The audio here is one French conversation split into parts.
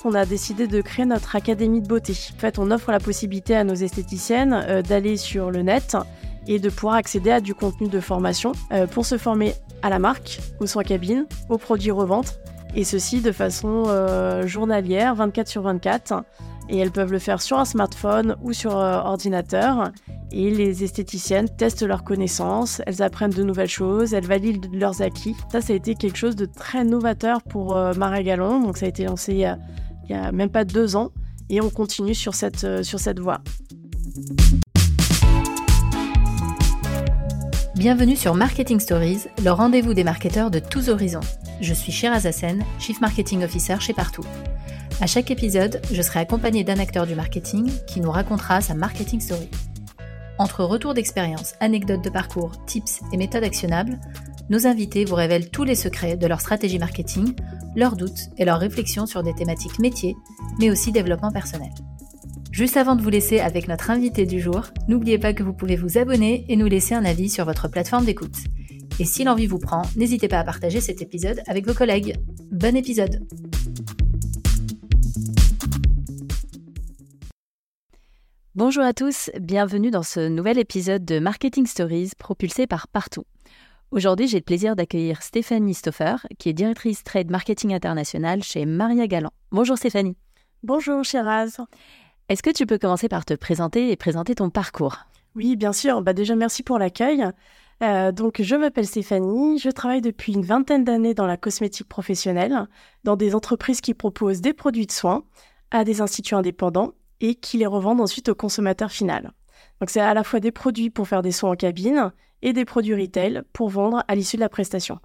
qu'on a décidé de créer notre académie de beauté. En fait, on offre la possibilité à nos esthéticiennes euh, d'aller sur le net et de pouvoir accéder à du contenu de formation euh, pour se former à la marque, au soins cabine, aux produits revente, et ceci de façon euh, journalière, 24 sur 24. Et elles peuvent le faire sur un smartphone ou sur ordinateur. Et les esthéticiennes testent leurs connaissances, elles apprennent de nouvelles choses, elles valident leurs acquis. Ça, ça a été quelque chose de très novateur pour euh. Donc, ça a été lancé il y a même pas deux ans. Et on continue sur cette, euh, sur cette voie. Bienvenue sur Marketing Stories, le rendez-vous des marketeurs de tous horizons. Je suis Shiraz Hassen, Chief Marketing Officer chez Partout. À chaque épisode, je serai accompagnée d'un acteur du marketing qui nous racontera sa marketing story. Entre retours d'expérience, anecdotes de parcours, tips et méthodes actionnables, nos invités vous révèlent tous les secrets de leur stratégie marketing, leurs doutes et leurs réflexions sur des thématiques métiers, mais aussi développement personnel. Juste avant de vous laisser avec notre invité du jour, n'oubliez pas que vous pouvez vous abonner et nous laisser un avis sur votre plateforme d'écoute. Et si l'envie vous prend, n'hésitez pas à partager cet épisode avec vos collègues. Bon épisode Bonjour à tous, bienvenue dans ce nouvel épisode de Marketing Stories propulsé par Partout. Aujourd'hui, j'ai le plaisir d'accueillir Stéphanie Stoffer, qui est directrice trade marketing international chez Maria Galland. Bonjour Stéphanie. Bonjour Shiraz. Est-ce que tu peux commencer par te présenter et présenter ton parcours? Oui, bien sûr. Bah déjà, merci pour l'accueil. Euh, donc, je m'appelle Stéphanie. Je travaille depuis une vingtaine d'années dans la cosmétique professionnelle, dans des entreprises qui proposent des produits de soins à des instituts indépendants et qui les revendent ensuite au consommateur final. Donc c'est à la fois des produits pour faire des soins en cabine et des produits retail pour vendre à l'issue de la prestation.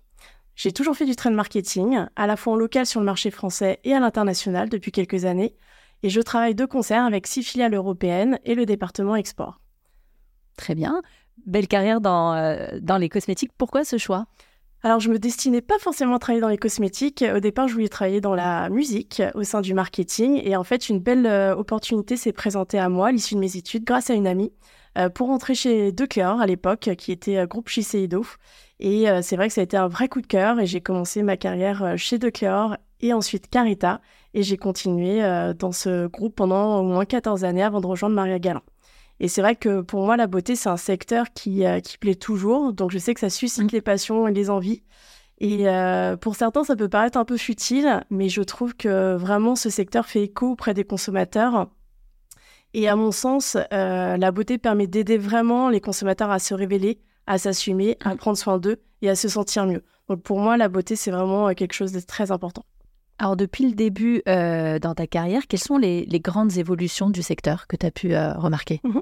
J'ai toujours fait du trade marketing, à la fois en local sur le marché français et à l'international depuis quelques années, et je travaille de concert avec six filiales européennes et le département export. Très bien. Belle carrière dans, euh, dans les cosmétiques. Pourquoi ce choix? Alors, je me destinais pas forcément à travailler dans les cosmétiques. Au départ, je voulais travailler dans la musique au sein du marketing. Et en fait, une belle euh, opportunité s'est présentée à moi à l'issue de mes études grâce à une amie euh, pour rentrer chez Decléor à l'époque, qui était euh, groupe Shiseido. Et c'est vrai que ça a été un vrai coup de cœur. Et j'ai commencé ma carrière chez Decléor et ensuite Carita. Et j'ai continué dans ce groupe pendant au moins 14 années avant de rejoindre Maria Galland. Et c'est vrai que pour moi, la beauté, c'est un secteur qui, euh, qui plaît toujours. Donc, je sais que ça suscite mm. les passions et les envies. Et euh, pour certains, ça peut paraître un peu futile, mais je trouve que vraiment ce secteur fait écho auprès des consommateurs. Et à mon sens, euh, la beauté permet d'aider vraiment les consommateurs à se révéler, à s'assumer, à mm. prendre soin d'eux et à se sentir mieux. Donc pour moi, la beauté, c'est vraiment quelque chose de très important. Alors depuis le début euh, dans ta carrière, quelles sont les, grandes évolutions du secteur que tu as pu euh, remarquer? Mhm.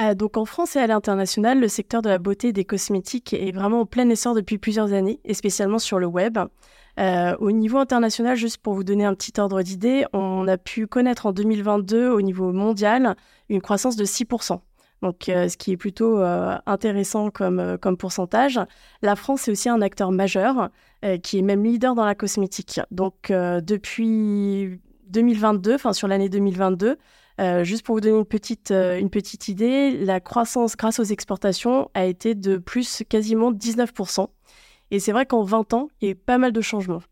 euh, Donc en France et à l'international, le secteur de la beauté et des cosmétiques est vraiment en plein essor depuis plusieurs années, et spécialement sur le web. au niveau international, juste pour vous donner un petit ordre d'idée, on a pu connaître en 2022 au niveau mondial une croissance de 6% donc euh, ce qui est plutôt euh, intéressant comme, euh, comme pourcentage. La France est aussi un acteur majeur, qui est même leader dans la cosmétique. Donc depuis 2022, enfin sur l'année 2022, juste pour vous donner une petite, une petite idée, la croissance grâce aux exportations a été de plus quasiment 19%. Et c'est vrai qu'en 20 ans, il y a eu pas mal de changements.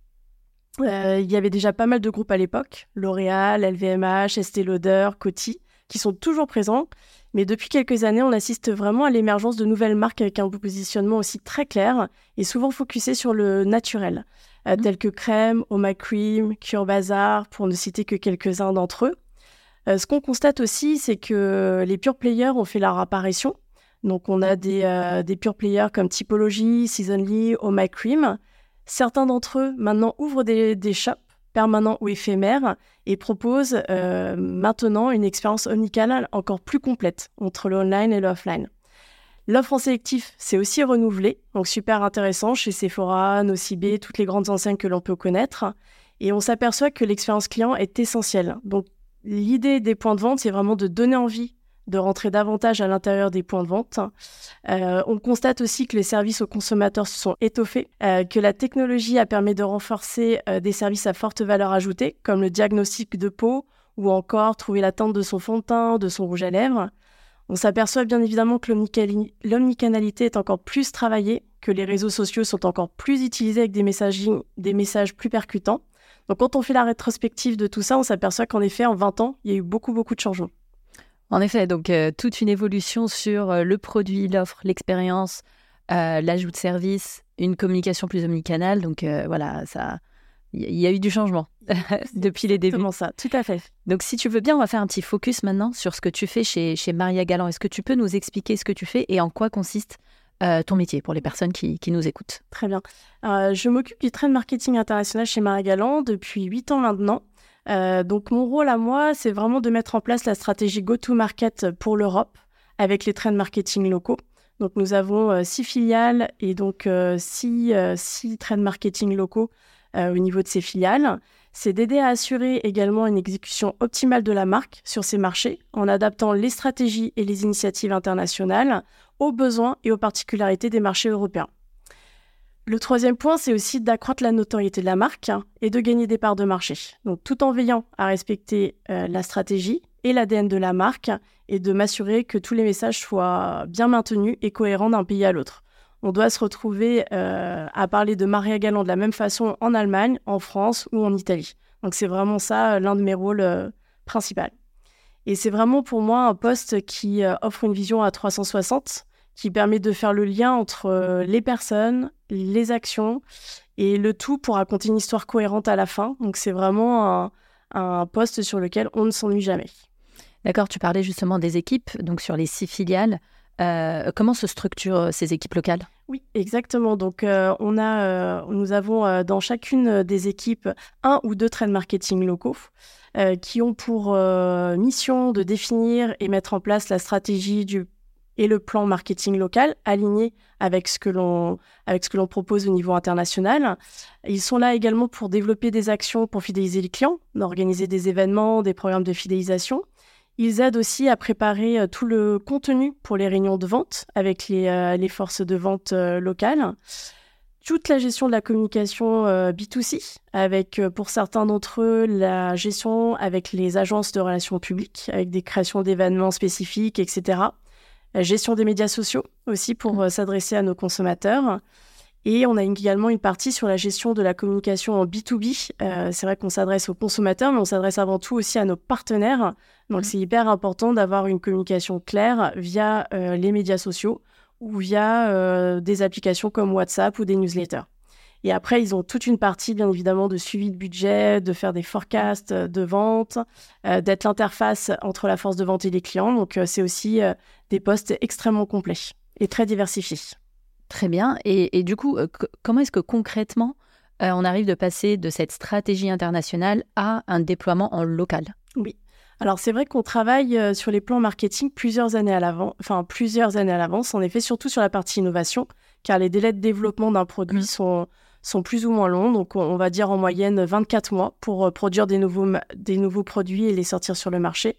il y avait déjà pas mal de groupes à l'époque, L'Oréal, LVMH, Estée Lauder, Coty, qui sont toujours présents. Mais depuis quelques années, on assiste vraiment à l'émergence de nouvelles marques avec un positionnement aussi très clair et souvent focusé sur le naturel, euh, mhm. tels que Crème, Oma Cream, Cure Bazar, pour ne citer que quelques-uns d'entre eux. Euh, ce qu'on constate aussi, c'est que les pure players ont fait leur apparition. Donc, on a des, euh, des pure players comme Typology, Seasonly, Oma Cream. Certains d'entre eux, maintenant, ouvrent des, des shops permanent ou éphémère et propose euh, maintenant une expérience omnicanale encore plus complète entre le online et le offline. L'offre en sélectif, c'est aussi renouvelé, donc super intéressant chez Sephora, Nocibé, toutes les grandes enseignes que l'on peut connaître. Et on s'aperçoit que l'expérience client est essentielle. Donc l'idée des points de vente, c'est vraiment de donner envie de rentrer davantage à l'intérieur des points de vente. Euh, on constate aussi que les services aux consommateurs se sont étoffés, euh, que la technologie a permis de renforcer euh, des services à forte valeur ajoutée, comme le diagnostic de peau ou encore trouver la teinte de son fond de teint, de son rouge à lèvres. On s'aperçoit bien évidemment que l'omnicanalité est encore plus travaillée, que les réseaux sociaux sont encore plus utilisés avec des, des messages plus percutants. Donc quand on fait la rétrospective de tout ça, on s'aperçoit qu'en effet, en 20 ans, il y a eu beaucoup, beaucoup de changements. En effet, donc toute une évolution sur le produit, l'offre, l'expérience, l'ajout de services, une communication plus omnicanale. Donc voilà, ça, il y a eu du changement depuis les débuts. Comment ça, tout à fait. Donc, si tu veux bien, on va faire un petit focus maintenant sur ce que tu fais chez, chez Maria Galland. Est-ce que tu peux nous expliquer ce que tu fais et en quoi consiste euh, ton métier pour les personnes qui, qui nous écoutent? Très bien. Euh, je m'occupe du trade marketing international chez Maria Galland depuis 8 ans maintenant. Euh, donc, mon rôle à moi, c'est vraiment de mettre en place la stratégie go-to-market pour l'Europe avec les trade marketing locaux. Donc, nous avons six filiales et donc six, six trade marketing locaux au niveau de ces filiales c'est d'aider à assurer également une exécution optimale de la marque sur ces marchés en adaptant les stratégies et les initiatives internationales aux besoins et aux particularités des marchés européens. Le troisième point, c'est aussi d'accroître la notoriété de la marque et de gagner des parts de marché. Donc, tout en veillant à respecter euh, la stratégie et l'ADN de la marque et de m'assurer que tous les messages soient bien maintenus et cohérents d'un pays à l'autre on doit se retrouver euh, à parler de Maria Galland de la même façon en Allemagne, en France ou en Italie. Donc c'est vraiment ça euh, l'un de mes rôles principaux. Et c'est vraiment pour moi un poste qui offre une vision à 360, qui permet de faire le lien entre les personnes, les actions et le tout pour raconter une histoire cohérente à la fin. Donc c'est vraiment un, un poste sur lequel on ne s'ennuie jamais. D'accord, tu parlais justement des équipes, donc sur les six filiales. Euh, comment se structurent euh, ces équipes locales? Oui, exactement. Donc, euh, on a, nous avons dans chacune des équipes un ou deux trade marketing locaux qui ont pour mission de définir et mettre en place la stratégie du et le plan marketing local aligné avec ce que l'on avec ce que l'on propose au niveau international. Ils sont là également pour développer des actions pour fidéliser les clients, organiser des événements, des programmes de fidélisation ils aident aussi à préparer euh, tout le contenu pour les réunions de vente avec les, euh, forces de vente euh, locales. Toute la gestion de la communication B2C, avec pour certains d'entre eux la gestion avec les agences de relations publiques, avec des créations d'événements spécifiques, etc. La gestion des médias sociaux aussi pour mmh. s'adresser à nos consommateurs. Et on a également une partie sur la gestion de la communication en B2B. Euh, c'est vrai qu'on s'adresse aux consommateurs, mais on s'adresse avant tout aussi à nos partenaires. Donc mmh. c'est hyper important d'avoir une communication claire via euh, les médias sociaux ou via euh, des applications comme WhatsApp ou des newsletters. Et après, ils ont toute une partie, bien évidemment, de suivi de budget, de faire des forecasts de vente, d'être l'interface entre la force de vente et les clients. Donc, c'est aussi des postes extrêmement complets et très diversifiés. Très bien. Et, du coup, euh, comment est-ce que concrètement, euh, on arrive de passer de cette stratégie internationale à un déploiement en local? Oui. Alors c'est vrai qu'on travaille euh, sur les plans marketing plusieurs années à l'avance, enfin plusieurs années à l'avance, en effet, surtout sur la partie innovation, car les délais de développement d'un produit mmh. sont, sont plus ou moins longs, donc on va dire en moyenne 24 mois pour produire des nouveaux, des nouveaux produits et les sortir sur le marché.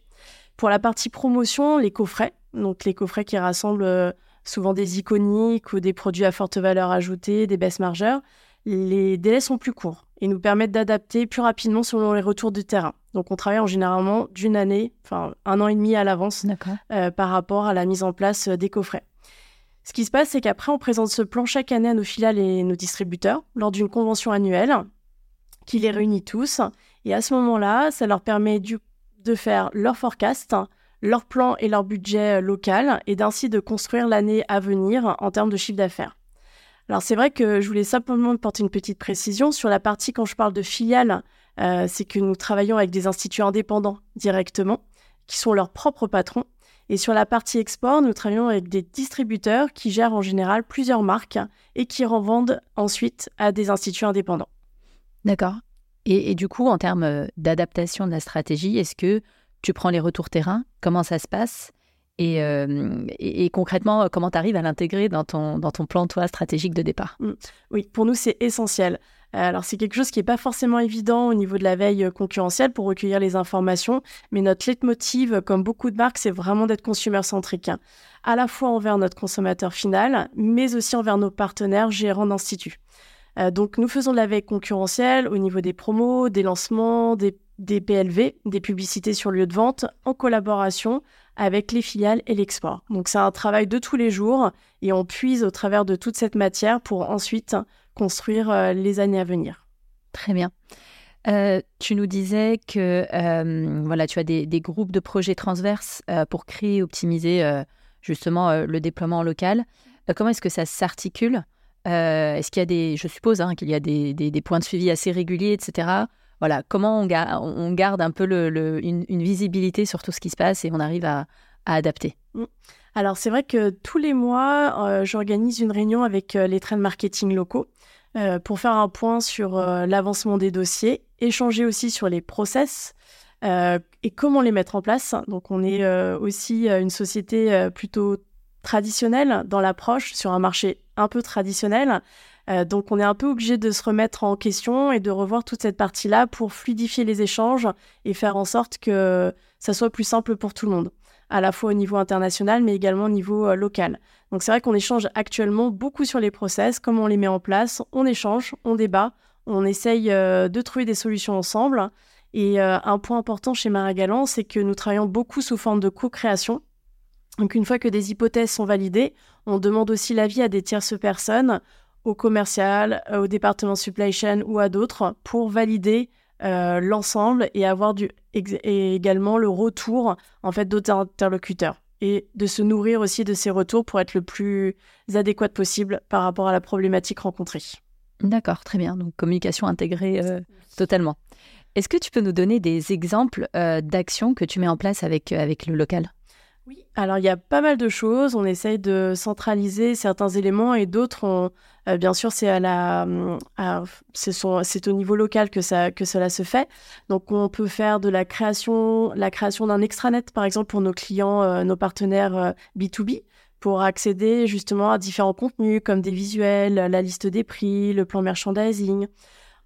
Pour la partie promotion, les coffrets, donc les coffrets qui rassemblent souvent des iconiques ou des produits à forte valeur ajoutée, des baisses margeurs, les délais sont plus courts et nous permettent d'adapter plus rapidement selon les retours du terrain. Donc on travaille en généralement d'une année, enfin un an et demi à l'avance euh, par rapport à la mise en place euh, des coffrets. Ce qui se passe, c'est qu'après, on présente ce plan chaque année à nos filiales et nos distributeurs lors d'une convention annuelle qui les réunit tous. Et à ce moment-là, ça leur permet de faire leur forecast, leur plan et leur budget euh, local et d'ainsi de construire l'année à venir en termes de chiffre d'affaires. Alors c'est vrai que je voulais simplement porter une petite précision sur la partie quand je parle de filiales, euh, c'est que nous travaillons avec des instituts indépendants directement, qui sont leurs propres patrons. Et sur la partie export, nous travaillons avec des distributeurs qui gèrent en général plusieurs marques et qui revendent ensuite à des instituts indépendants. D'accord. Et, du coup, en termes euh, d'adaptation de la stratégie, est-ce que tu prends les retours terrain, comment ça se passe? Et, euh, concrètement, comment tu arrives à l'intégrer dans ton, dans ton plan, toi, stratégique de départ mmh. Oui, pour nous, c'est essentiel. Alors, c'est quelque chose qui n'est pas forcément évident au niveau de la veille concurrentielle pour recueillir les informations, mais notre leitmotiv, comme beaucoup de marques, c'est vraiment d'être consumer-centrique, hein. à la fois envers notre consommateur final, mais aussi envers nos partenaires gérants d'instituts. Euh, donc, nous faisons de la veille concurrentielle au niveau des promos, des lancements, des des PLV, des publicités sur lieu de vente, en collaboration avec les filiales et l'export. Donc c'est un travail de tous les jours et on puise au travers de toute cette matière pour ensuite construire euh, les années à venir. Très bien. tu nous disais que voilà, tu as des, groupes de projets transverses pour créer et optimiser justement le déploiement local. comment est-ce que ça s'articule? Est-ce qu'il y a des, je suppose hein, qu'il y a des, points de suivi assez réguliers, etc. Voilà, comment on, garde un peu une, visibilité sur tout ce qui se passe et on arrive à, adapter mmh. Alors c'est vrai que tous les mois, j'organise une réunion avec les trains de marketing locaux euh, pour faire un point sur euh, l'avancement des dossiers, échanger aussi sur les process euh, et comment les mettre en place. Donc on est aussi une société plutôt traditionnelle dans l'approche sur un marché un peu traditionnel. Donc on est un peu obligé de se remettre en question et de revoir toute cette partie-là pour fluidifier les échanges et faire en sorte que ça soit plus simple pour tout le monde à la fois au niveau international, mais également au niveau euh, local. Donc c'est vrai qu'on échange actuellement beaucoup sur les process, comment on les met en place, on échange, on débat, on essaye euh, de trouver des solutions ensemble. Et euh, un point important chez Maragalan, c'est que nous travaillons beaucoup sous forme de co-création. Donc une fois que des hypothèses sont validées, on demande aussi l'avis à des tierces personnes, au commercial, au département supply chain ou à d'autres, pour valider euh, l'ensemble et avoir également le retour en fait d'autres interlocuteurs et de se nourrir aussi de ces retours pour être le plus adéquat possible par rapport à la problématique rencontrée. D'accord, très bien. Donc communication intégrée euh, totalement. Est-ce que tu peux nous donner des exemples euh, d'actions que tu mets en place avec, avec le local? Oui, alors il y a pas mal de choses. On essaye de centraliser certains éléments et d'autres, euh, bien sûr, c'est à la, c'est au niveau local que ça que cela se fait. Donc on peut faire de la création, la création d'un extranet, par exemple, pour nos clients, euh, nos partenaires B2B, euh, pour accéder justement à différents contenus comme des visuels, la liste des prix, le plan merchandising.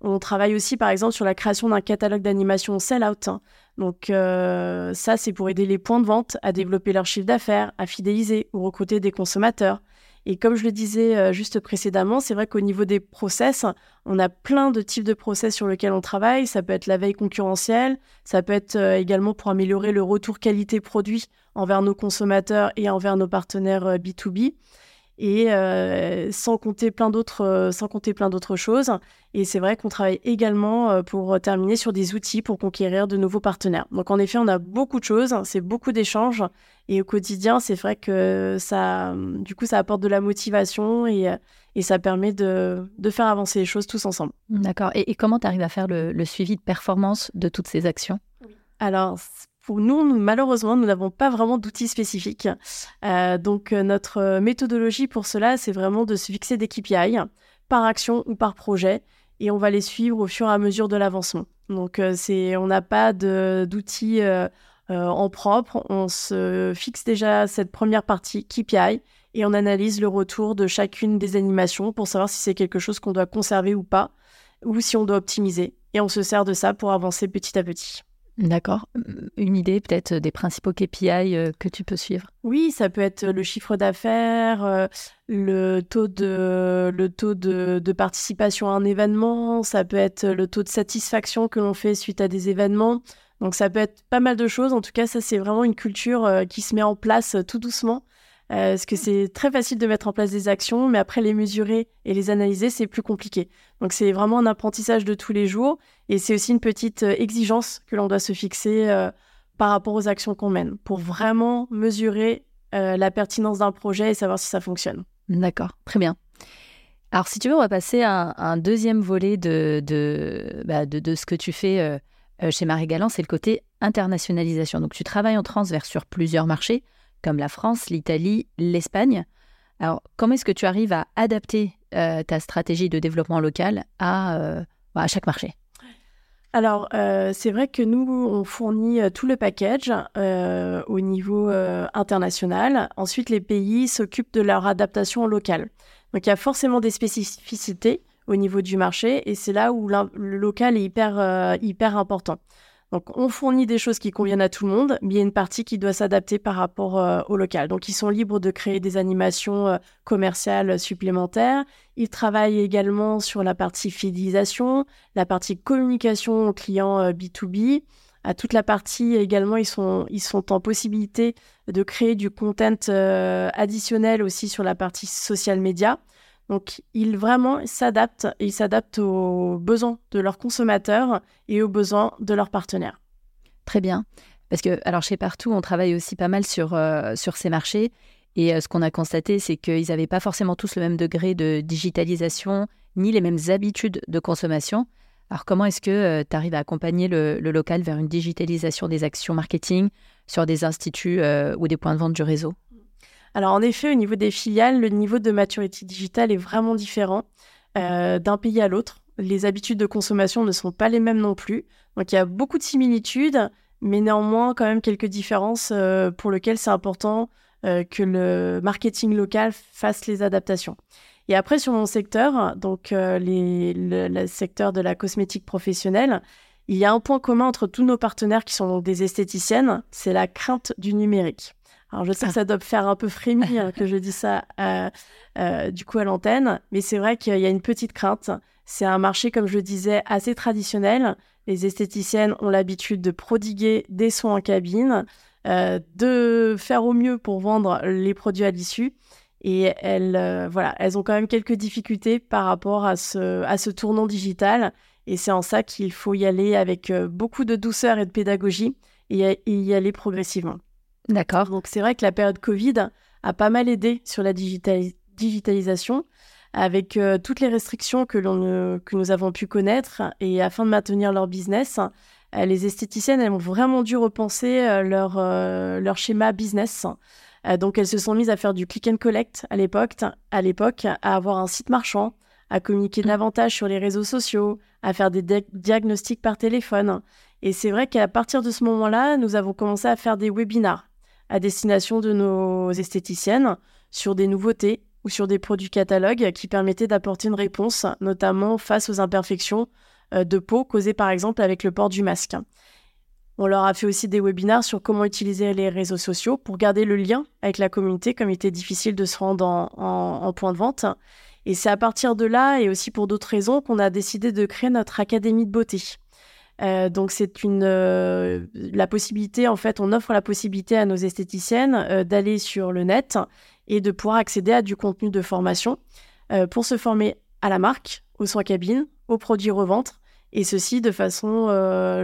On travaille aussi, par exemple, sur la création d'un catalogue d'animation sell-out. Hein. Donc euh, ça, c'est pour aider les points de vente à développer leur chiffre d'affaires, à fidéliser ou recruter des consommateurs. Et comme je le disais euh, juste précédemment, c'est vrai qu'au niveau des process, on a plein de types de process sur lesquels on travaille. Ça peut être la veille concurrentielle, ça peut être euh, également pour améliorer le retour qualité-produit envers nos consommateurs et envers nos partenaires B2B et euh, sans compter plein d'autres euh, sans compter plein d'autres choses. Et c'est vrai qu'on travaille également euh, pour terminer sur des outils pour conquérir de nouveaux partenaires. Donc en effet on a beaucoup de choses c'est beaucoup d'échanges. Et au quotidien c'est vrai que ça du coup ça apporte de la motivation et, et ça permet de, de, faire avancer les choses tous ensemble. D'accord. Et, comment tu arrives à faire le, le, suivi de performance de toutes ces actions? Alors pour nous, malheureusement, nous n'avons pas vraiment d'outils spécifiques. Euh, donc, euh, notre méthodologie pour cela, c'est vraiment de se fixer des KPI par action ou par projet, et on va les suivre au fur et à mesure de l'avancement. Donc, euh, c'est, on n'a pas d'outils en propre. On se fixe déjà cette première partie KPI et on analyse le retour de chacune des animations pour savoir si c'est quelque chose qu'on doit conserver ou pas, ou si on doit optimiser. Et on se sert de ça pour avancer petit à petit. D'accord. Une idée peut-être des principaux KPI euh, que tu peux suivre? Oui, ça peut être le chiffre d'affaires, euh, le taux, de, le taux de, participation à un événement, ça peut être le taux de satisfaction que l'on fait suite à des événements. Donc ça peut être pas mal de choses. En tout cas, ça c'est vraiment une culture euh, qui se met en place tout doucement euh, parce que c'est très facile de mettre en place des actions, mais après les mesurer et les analyser, c'est plus compliqué. Donc c'est vraiment un apprentissage de tous les jours et c'est aussi une petite euh, exigence que l'on doit se fixer euh, par rapport aux actions qu'on mène pour vraiment mesurer la pertinence d'un projet et savoir si ça fonctionne. D'accord, très bien. Alors si tu veux, on va passer à un, deuxième volet de, de, bah, de, de, ce que tu fais chez Marie Galland, c'est le côté internationalisation. Donc tu travailles en transverse sur plusieurs marchés comme la France, l'Italie, l'Espagne. Alors, comment est-ce que tu arrives à adapter euh, ta stratégie de développement local à, euh, bah, chaque marché? Alors, euh, c'est vrai que nous, on fournit tout le package au niveau international. Ensuite, les pays s'occupent de leur adaptation locale. Donc, il y a forcément des spécificités au niveau du marché et c'est là où le local est hyper, hyper important. Donc, on fournit des choses qui conviennent à tout le monde, mais il y a une partie qui doit s'adapter par rapport euh, au local. Donc, ils sont libres de créer des animations euh, commerciales supplémentaires. Ils travaillent également sur la partie fidélisation, la partie communication aux clients B2B. Euh, à toute la partie également, ils sont, ils sont en possibilité de créer du content additionnel aussi sur la partie social media. Donc, ils vraiment s'adaptent, ils s'adaptent aux besoins de leurs consommateurs et aux besoins de leurs partenaires. Très bien. Parce que, alors, chez Partout, on travaille aussi pas mal sur, euh, ces marchés. Et euh, ce qu'on a constaté, c'est qu'ils n'avaient pas forcément tous le même degré de digitalisation, ni les mêmes habitudes de consommation. Alors, comment est-ce que euh, tu arrives à accompagner le, local vers une digitalisation des actions marketing sur des instituts ou des points de vente du réseau? Alors en effet, au niveau des filiales, le niveau de maturité digitale est vraiment différent euh, d'un pays à l'autre. Les habitudes de consommation ne sont pas les mêmes non plus. Donc il y a beaucoup de similitudes, mais néanmoins quand même quelques différences euh, pour lesquelles c'est important euh, que le marketing local fasse les adaptations. Et après sur mon secteur, donc les, le, secteur de la cosmétique professionnelle, il y a un point commun entre tous nos partenaires qui sont des esthéticiennes, c'est la crainte du numérique. Alors je sais que ça doit faire un peu frémir que je dis ça euh, euh, du coup à l'antenne, mais c'est vrai qu'il y a une petite crainte. C'est un marché, comme je le disais, assez traditionnel. Les esthéticiennes ont l'habitude de prodiguer des soins en cabine, euh, de faire au mieux pour vendre les produits à l'issue. Et elles, voilà, elles ont quand même quelques difficultés par rapport à ce, à ce tournant digital. Et c'est en ça qu'il faut y aller avec beaucoup de douceur et de pédagogie et y aller progressivement. D'accord. Donc c'est vrai que la période Covid a pas mal aidé sur la digitalisation avec euh, toutes les restrictions que, l'on, que nous avons pu connaître et afin de maintenir leur business, euh, les esthéticiennes elles ont vraiment dû repenser euh, leur, leur schéma business. donc elles se sont mises à faire du click and collect à l'époque, à l'époque, à avoir un site marchand, à communiquer mmh. davantage sur les réseaux sociaux, à faire des diagnostics par téléphone. Et c'est vrai qu'à partir de ce moment-là, nous avons commencé à faire des webinars à destination de nos esthéticiennes sur des nouveautés ou sur des produits catalogues qui permettaient d'apporter une réponse, notamment face aux imperfections euh, de peau causées par exemple avec le port du masque. On leur a fait aussi des webinaires sur comment utiliser les réseaux sociaux pour garder le lien avec la communauté, comme il était difficile de se rendre en point de vente. Et c'est à partir de là, et aussi pour d'autres raisons, qu'on a décidé de créer notre académie de beauté. Euh, donc c'est une euh, la possibilité en fait on offre la possibilité à nos esthéticiennes euh, d'aller sur le net et de pouvoir accéder à du contenu de formation pour se former à la marque, aux soins cabines, aux produits revente et ceci de façon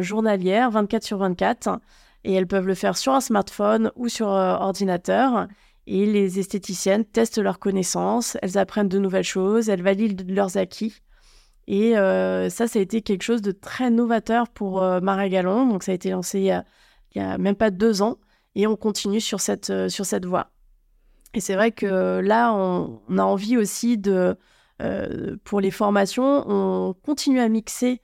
journalière 24 sur 24 et elles peuvent le faire sur un smartphone ou sur ordinateur. Et les esthéticiennes testent leurs connaissances, elles apprennent de nouvelles choses, elles valident leurs acquis et euh, ça, ça a été quelque chose de très novateur pour euh. Donc, ça a été lancé il y a, même pas deux ans. Et on continue sur cette, euh, sur cette voie. Et c'est vrai que là, on, a envie aussi de, pour les formations, on continue à mixer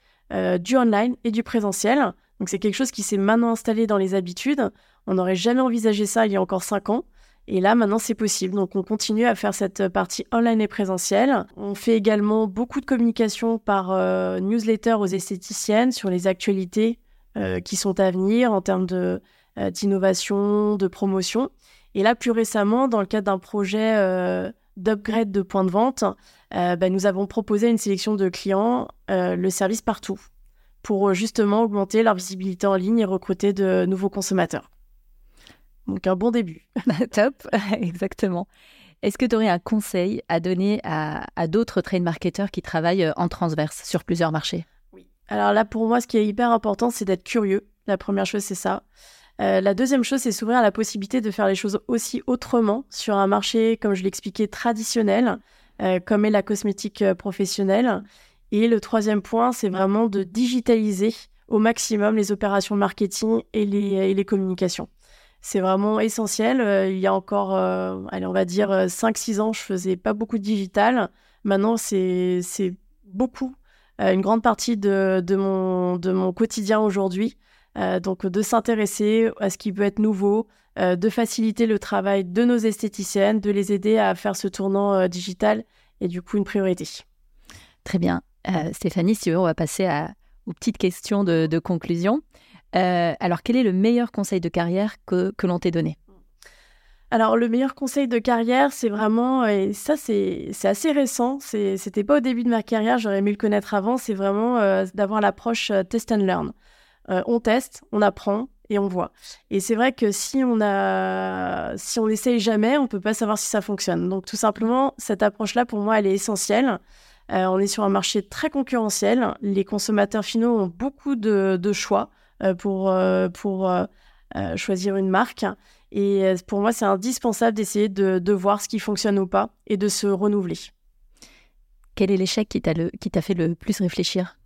du online et du présentiel. Donc, c'est quelque chose qui s'est maintenant installé dans les habitudes. On n'aurait jamais envisagé ça il y a encore cinq ans. Et là, maintenant, c'est possible. Donc, on continue à faire cette partie online et présentielle. On fait également beaucoup de communication par euh, newsletter aux esthéticiennes sur les actualités euh, qui sont à venir en termes euh, d'innovation, de promotion. Et là, plus récemment, dans le cadre d'un projet d'upgrade de points de vente, bah, nous avons proposé à une sélection de clients le service partout pour justement augmenter leur visibilité en ligne et recruter de nouveaux consommateurs. Donc un bon début. Top, exactement. Est-ce que tu aurais un conseil à donner à, d'autres trade marketeurs qui travaillent euh, en transverse sur plusieurs marchés? Oui. Alors là, pour moi, ce qui est hyper important, c'est d'être curieux. La première chose, c'est ça. Euh, la deuxième chose, c'est s'ouvrir à la possibilité de faire les choses aussi autrement sur un marché, comme je l'expliquais, traditionnel, euh, comme est la cosmétique professionnelle. Et le troisième point, c'est vraiment de digitaliser au maximum les opérations de marketing et les communications c'est vraiment essentiel. Euh, il y a encore, euh, allez, on va dire 5-6 euh, ans, je faisais pas beaucoup de digital. Maintenant, c'est beaucoup, une grande partie de, mon, quotidien aujourd'hui. donc, de s'intéresser à ce qui peut être nouveau, de faciliter le travail de nos esthéticiennes, de les aider à faire ce tournant digital et du coup une priorité. Très bien. Stéphanie, si tu veux, on va passer aux petites questions de conclusion. Euh, alors, quel est le meilleur conseil de carrière que, que l'on t'ait donné? Alors, le meilleur conseil de carrière, c'est vraiment, et ça, c'est assez récent, c'était pas au début de ma carrière, j'aurais aimé le connaître avant, c'est vraiment euh, d'avoir l'approche euh, test and learn. on teste, on apprend, et on voit. Et c'est vrai que si on a, si on n'essaye jamais, on peut pas savoir si ça fonctionne. Donc tout simplement, cette approche-là, pour moi, elle est essentielle. Euh, on est sur un marché très concurrentiel. Les consommateurs finaux ont beaucoup de, choix euh, pour, euh, pour choisir une marque. Et pour moi, c'est indispensable d'essayer de, de, voir ce qui fonctionne ou pas et de se renouveler. Quel est l'échec qui t'a fait le plus réfléchir?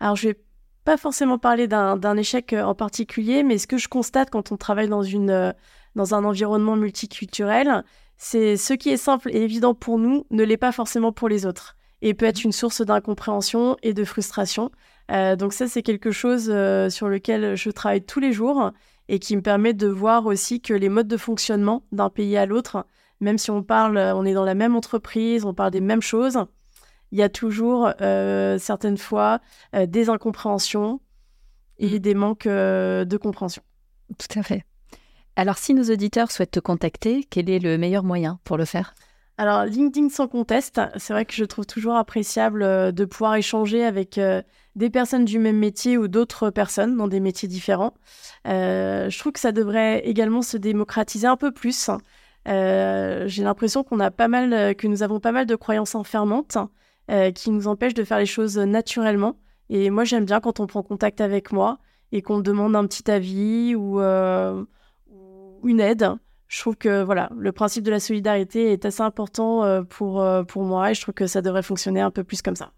Alors, je vais pas forcément parler d'un échec en particulier, mais ce que je constate quand on travaille dans, une, dans un environnement multiculturel, c'est ce qui est simple et évident pour nous ne l'est pas forcément pour les autres et peut être une source d'incompréhension et de frustration. Euh, donc ça, c'est quelque chose euh, sur lequel je travaille tous les jours et qui me permet de voir aussi que les modes de fonctionnement d'un pays à l'autre, même si on parle, on est dans la même entreprise, on parle des mêmes choses, il y a toujours euh, certaines fois des incompréhensions et des manques de compréhension. Tout à fait. Alors, si nos auditeurs souhaitent te contacter, quel est le meilleur moyen pour le faire? Alors, LinkedIn sans conteste, c'est vrai que je trouve toujours appréciable euh, de pouvoir échanger avec euh, des personnes du même métier ou d'autres personnes dans des métiers différents. Euh, je trouve que ça devrait également se démocratiser un peu plus. J'ai l'impression qu'on a pas mal, que nous avons pas mal de croyances enfermantes qui nous empêchent de faire les choses naturellement. Et moi, j'aime bien quand on prend contact avec moi et qu'on me demande un petit avis ou une aide je trouve que voilà, le principe de la solidarité est assez important euh, pour, euh, pour moi et je trouve que ça devrait fonctionner un peu plus comme ça.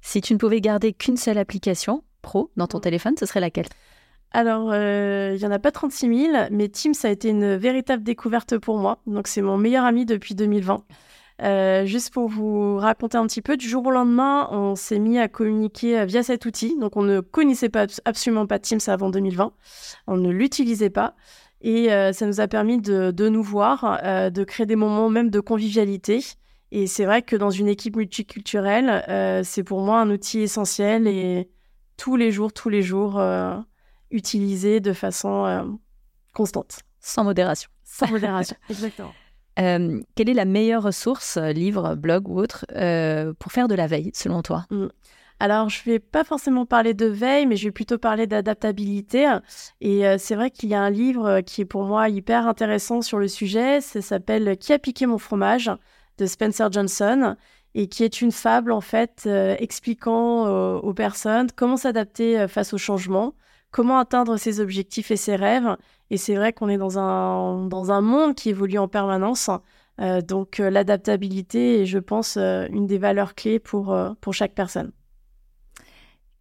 Si tu ne pouvais garder qu'une seule application pro dans ton mm. téléphone, ce serait laquelle? Alors, euh, il n'y en a pas 36 000, mais Teams a été une véritable découverte pour moi. Donc, c'est mon meilleur ami depuis 2020. juste pour vous raconter un petit peu, du jour au lendemain, on s'est mis à communiquer via cet outil. Donc, on ne connaissait pas, absolument pas Teams avant 2020. On ne l'utilisait pas. Et euh, ça nous a permis de, nous voir, euh, de créer des moments même de convivialité. Et c'est vrai que dans une équipe multiculturelle, euh, c'est pour moi un outil essentiel et tous les jours, tous les jours, utilisé de façon constante. Sans modération. Sans modération, exactement. quelle est la meilleure ressource, livre, blog ou autre, pour faire de la veille, selon toi? Mmh. Alors, je ne vais pas forcément parler de veille, mais je vais plutôt parler d'adaptabilité. Et euh, c'est vrai qu'il y a un livre euh, qui est pour moi hyper intéressant sur le sujet. Ça s'appelle Qui a piqué mon fromage? De Spencer Johnson et qui est une fable en fait euh, expliquant aux personnes comment s'adapter face au changement, comment atteindre ses objectifs et ses rêves. Et c'est vrai qu'on est dans un, dans un monde qui évolue en permanence. donc l'adaptabilité est, je pense, une des valeurs clés pour, pour chaque personne.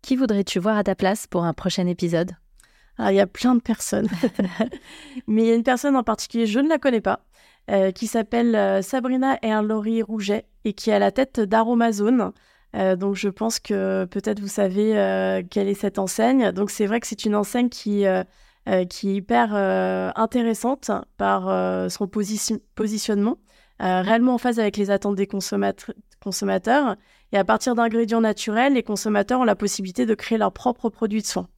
Qui voudrais-tu voir à ta place pour un prochain épisode? Ah, Il y a plein de personnes. Mais il y a une personne en particulier, je ne la connais pas, euh, qui s'appelle euh, Sabrina Erlori Rouget et qui est à la tête d'Aromazone. Euh, donc je pense que peut-être vous savez quelle est cette enseigne. Donc c'est vrai que c'est une enseigne qui, qui est hyper intéressante par son positionnement, réellement en phase avec les attentes des consommateurs et à partir d'ingrédients naturels, les consommateurs ont la possibilité de créer leurs propres produits de soins.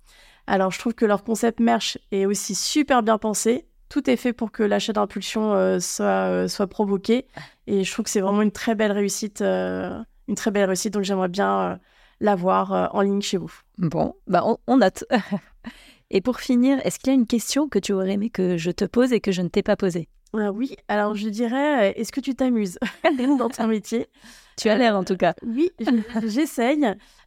Alors, je trouve que leur concept merch est aussi super bien pensé. Tout est fait pour que l'achat d'impulsion euh, soit, euh, soit provoqué. Et je trouve que c'est vraiment une très belle réussite. Euh, une très belle réussite. Donc, j'aimerais bien l'avoir en ligne chez vous. Bon, bah on, note. et pour finir, est-ce qu'il y a une question que tu aurais aimé que je te pose et que je ne t'ai pas posée? Oui, alors je dirais, est-ce que tu t'amuses dans ton métier? Tu as l'air en tout cas. Oui, j'essaye.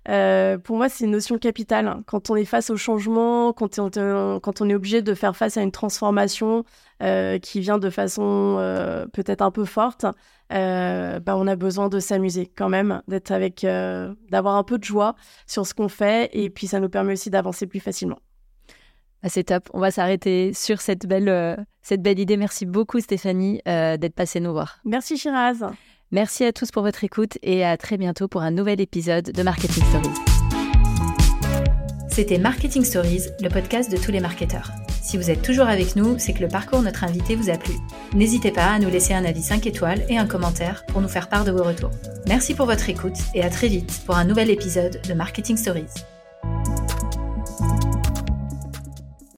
Euh, pour moi, c'est une notion capitale. Quand on est face au changement, quand on, est obligé de faire face à une transformation euh, qui vient de façon euh, peut-être un peu forte, bah, on a besoin de s'amuser quand même, d'être avec, d'avoir un peu de joie sur ce qu'on fait, et puis ça nous permet aussi d'avancer plus facilement. Ah, c'est top. On va s'arrêter sur cette belle, cette belle idée. Merci beaucoup Stéphanie d'être passée nous voir. Merci Shiraz. Merci à tous pour votre écoute et à très bientôt pour un nouvel épisode de Marketing Stories. C'était Marketing Stories, le podcast de tous les marketeurs. Si vous êtes toujours avec nous, c'est que le parcours de notre invité vous a plu. N'hésitez pas à nous laisser un avis 5 étoiles et un commentaire pour nous faire part de vos retours. Merci pour votre écoute et à très vite pour un nouvel épisode de Marketing Stories.